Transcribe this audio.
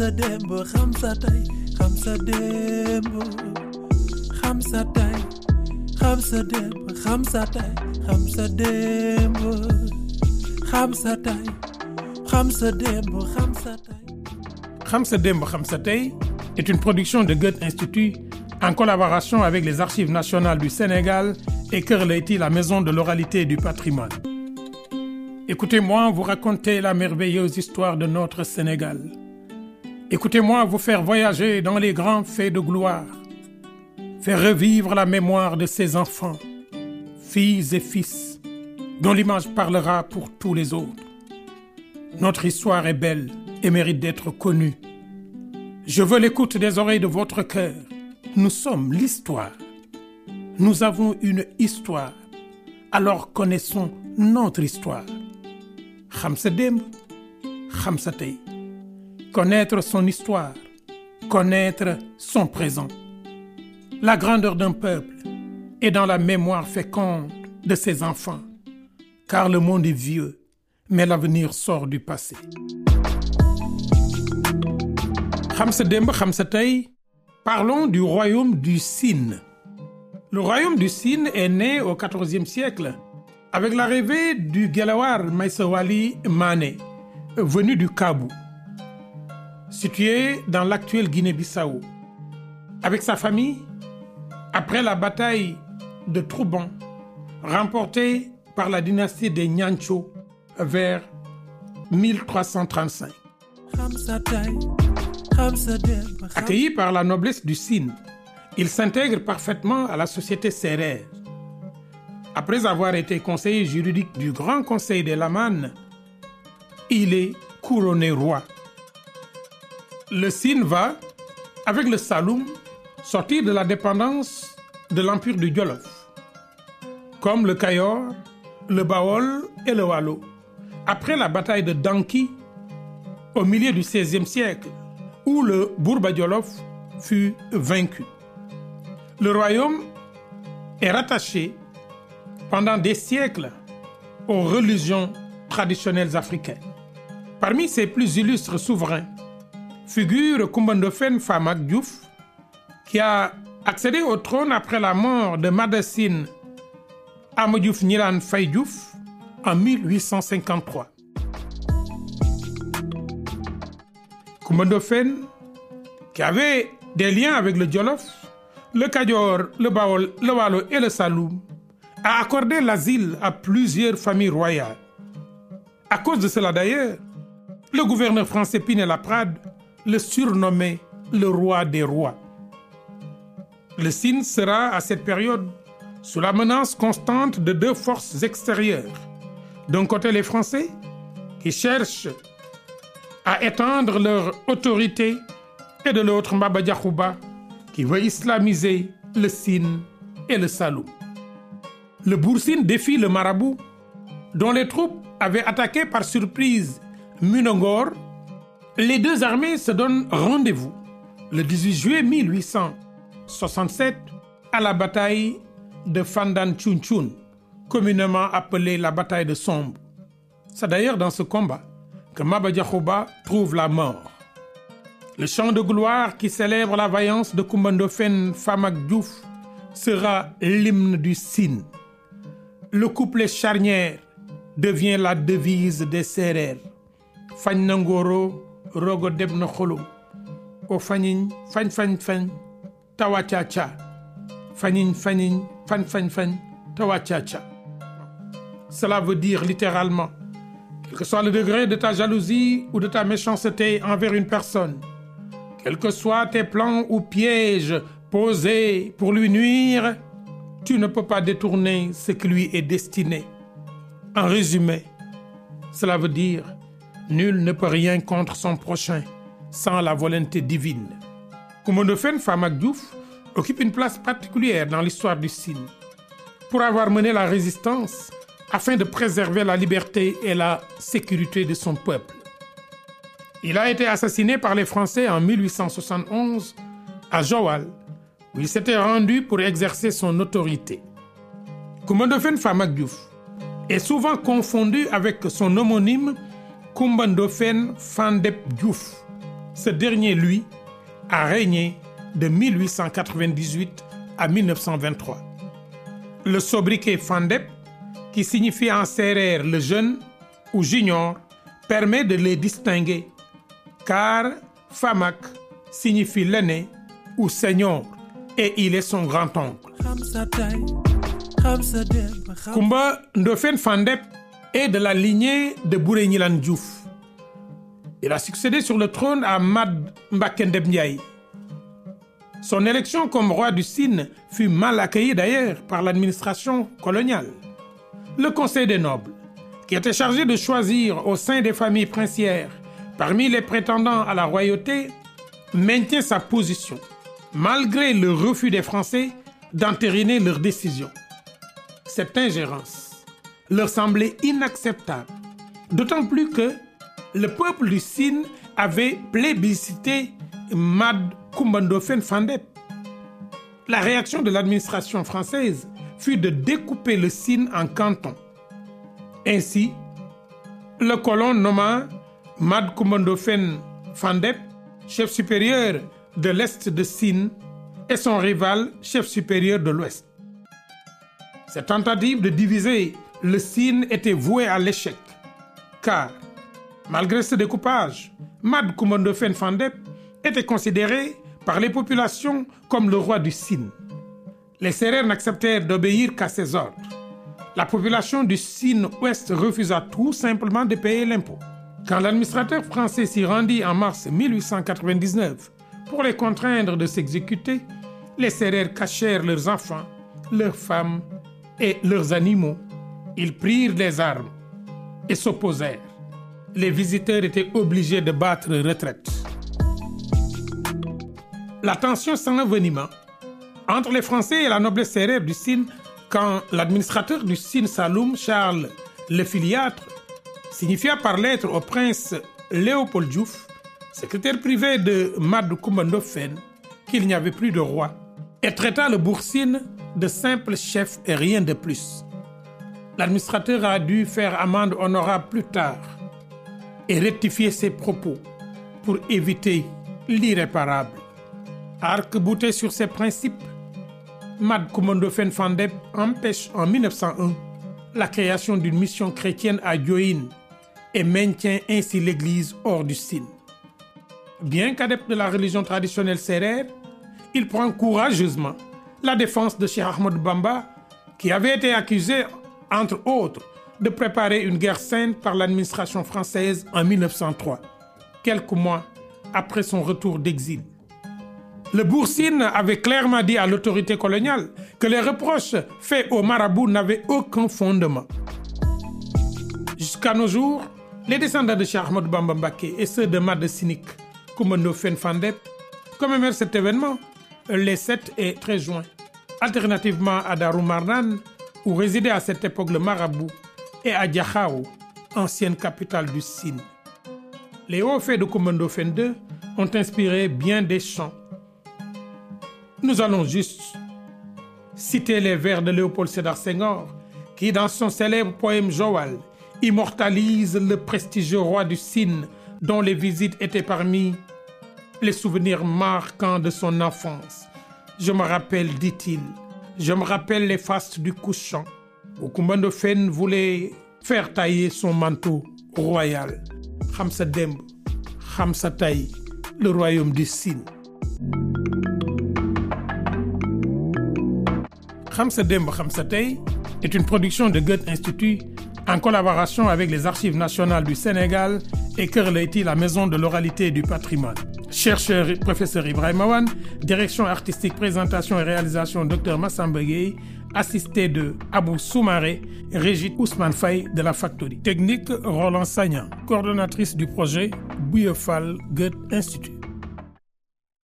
Khamsa Dembo, Khamsa Tay, Khamsa Dembo, Khamsa Tay, Khamsa Dembo, Khamsa Tay, Khamsa Dembo, Khamsa Tay, Khamsa Dembo, Khamsa Tay. Khamsa Dembo, Khamsa Tay est une production de Goethe Institut en collaboration avec les Archives nationales du Sénégal et Leyti, la maison de l'oralité et du patrimoine. Écoutez-moi vous raconter la merveilleuse histoire de notre Sénégal. Écoutez-moi vous faire voyager dans les grands faits de gloire. Faire revivre la mémoire de ses enfants, filles et fils, dont l'image parlera pour tous les autres. Notre histoire est belle et mérite d'être connue. Je veux l'écoute des oreilles de votre cœur. Nous sommes l'histoire. Nous avons une histoire. Alors connaissons notre histoire. xam sa connaître son histoire connaître son présent. La grandeur d'un peuple est dans la mémoire féconde de ses enfants car le monde est vieux mais l'avenir sort du passé. Parlons du royaume du Sine le royaume du Sine est né au quatorzième siècle avec l'arrivée du Gelawar Maïsawali Mané, venu du Kabou, situé dans l'actuelle Guinée-Bissau. Avec sa famille, après la bataille de Trouban, remportée par la dynastie des Nyancho vers 1335. Khamsa Tay, Khamsa Dembo, Accueilli par la noblesse du Sine, il s'intègre parfaitement à la société sérère. Après avoir été conseiller juridique du Grand Conseil des Lamanes, il est couronné roi. Le Sine va, avec le Saloum, sortir de la dépendance de l'empire du Jolof, comme le Cayor, le Baol et le Waalo, après la bataille de Danki au milieu du XVIe siècle, où le Bourba Jolof fut vaincu. Le royaume est rattaché pendant des siècles aux religions traditionnelles africaines. Parmi ses plus illustres souverains figure Coumba Ndoffène Famack Diouf, qui a accédé au trône après la mort de Madasine Ama Diouf Gnilane Faye Diouf en 1853. Coumba Ndoffène, qui avait des liens avec le Jolof, le Kajoor, le Baol, le Waalo et le Saloum, a accordé l'asile à plusieurs familles royales. À cause de cela d'ailleurs, le gouverneur français Pinet-Laprade le surnommait le roi des rois. Le Sine sera à cette période sous la menace constante de deux forces extérieures. D'un côté les Français, qui cherchent à étendre leur autorité, et de l'autre Mbaba Diakhouba, qui veut islamiser le Sine et le Saloum. Le Boursine défie le marabout, dont les troupes avaient attaqué par surprise Munongor. Les deux armées se donnent rendez-vous le 18 juillet 1867 à la bataille de Fandan Chunchun, communément appelée la bataille de Sombe. C'est d'ailleurs dans ce combat que Maba trouve la mort. Le chant de gloire qui célèbre la vaillance de Diouf sera l'hymne du Sine. Le couplet charnière devient la devise des na ngóoro rogo o fañ fañ fañ fañiñ fañ fañ fañ tawacaca cela veut dire littéralement quel que soit le degré de ta jalousie ou de ta méchanceté envers une personne quels que soient tes plans ou pièges posés pour lui nuire tu ne peux pas détourner ce qui lui est destiné. En résumé cela veut dire nul ne peut rien contre son prochain sans la volonté divine Famack Diouf occupe une place particulière dans l'histoire du Sine pour avoir mené la résistance afin de préserver la liberté et la sécurité de son peuple. Il a été assassiné par les Français en 1871 à Joal, où il s'était rendu pour exercer son autorité. Coumba Ndoffène Famack Diouf est souvent confondu avec son homonyme Coumba Ndoffène Fandep Diouf, Ce dernier, lui, a régné de 1898 à 1923. Le sobriquet Fandep, qui signifie en sérère le jeune ou junior, permet de les distinguer, car Famak signifie l'aîné ou seigneur, et il est son grand-oncle. Kumba Ndofen Fandep est de la lignée de Bouré. Il a succédé sur le trône à Mad Mbakendeb Ndiaye. Son élection comme roi du Sine fut mal accueillie d'ailleurs par l'administration coloniale. Le Conseil des nobles, qui était chargé de choisir au sein des familles princières parmi les prétendants à la royauté, maintient sa position, malgré le refus des Français d'entériner leur décision. Cette ingérence leur semblait inacceptable, d'autant plus que le peuple du Sine avait plébiscité Mad Kumbandofen Fandep. La réaction de l'administration française fut de découper le Sine en cantons. Ainsi, le colon nomma Mad Kumbandofen Fandep, chef supérieur de l'Est de Sine, et son rival, chef supérieur de l'Ouest. Cette tentative de diviser le Sine était vouée à l'échec, car, malgré ce découpage, Mad Kumondofen Fandep était considéré par les populations comme le roi du Sine. Les Sérères n'acceptèrent d'obéir qu'à ses ordres. La population du Sine-Ouest refusa tout simplement de payer l'impôt. Quand l'administrateur français s'y rendit en mars 1899 pour les contraindre de s'exécuter, les Sérères cachèrent leurs enfants, leurs femmes et leurs animaux. Ils prirent les armes et s'opposèrent. Les visiteurs étaient obligés de battre retraite. La tension s'envenima entre les Français et la noblesse sérère du Sine quand l'administrateur du Sine Saloum, Charles le Filiâtre, signifia par lettre au prince Léopold Diouf, secrétaire privé de Mad qu'il n'y avait plus de roi, et traita le Boursine de simple chef et rien de plus. L'administrateur a dû faire amende honorable plus tard et rectifier ses propos pour éviter l'irréparable. Arc-bouté sur ses principes, Mad Komondofen Fandeb empêche en 1901 la création d'une mission chrétienne à Dioïne et maintient ainsi l'Église hors du Sine. Bien qu'adepte de la religion traditionnelle sérère, il prend courageusement la défense de Cheikh Ahmed Bamba, qui avait été accusé, entre autres, de préparer une guerre sainte par l'administration française en 1903, quelques mois après son retour d'exil. Le Boursine avait clairement dit à l'autorité coloniale que les reproches faits au marabout n'avaient aucun fondement. Jusqu'à nos jours, les descendants de Cheikh Ahmed Bamba Mbaké et ceux de Mad Sinik, Koumando Fen Fandep, commémorent cet événement les 7 et 13 juin. Alternativement à Darou Marnan, où résidait à cette époque le marabout, et à Diakhao, ancienne capitale du Sine. Les hauts faits de Koumando Fen II ont inspiré bien des chants. Nous allons juste citer les vers de Léopold Sédar Senghor, qui dans son célèbre poème Joal immortalise le prestigieux roi du Sine dont les visites étaient parmi les souvenirs marquants de son enfance. Je me rappelle, dit-il, je me rappelle les fastes du couchant où Kumbando Fen voulait faire tailler son manteau royal. Khamsa Demb, le royaume du Sine. Khamsa Demb, est une production de Goethe Institut en collaboration avec les Archives nationales du Sénégal et Kerleiti, la maison de l'oralité et du patrimoine. Chercheur professeur Ibrahim Awan, direction artistique, présentation et réalisation Dr Massamba Gueye, assisté de Abou Soumaré, Régit Ousmane Faye de la Factory. Technique Roland Sagnan, coordonnatrice du projet Bouillefal Goethe Institut.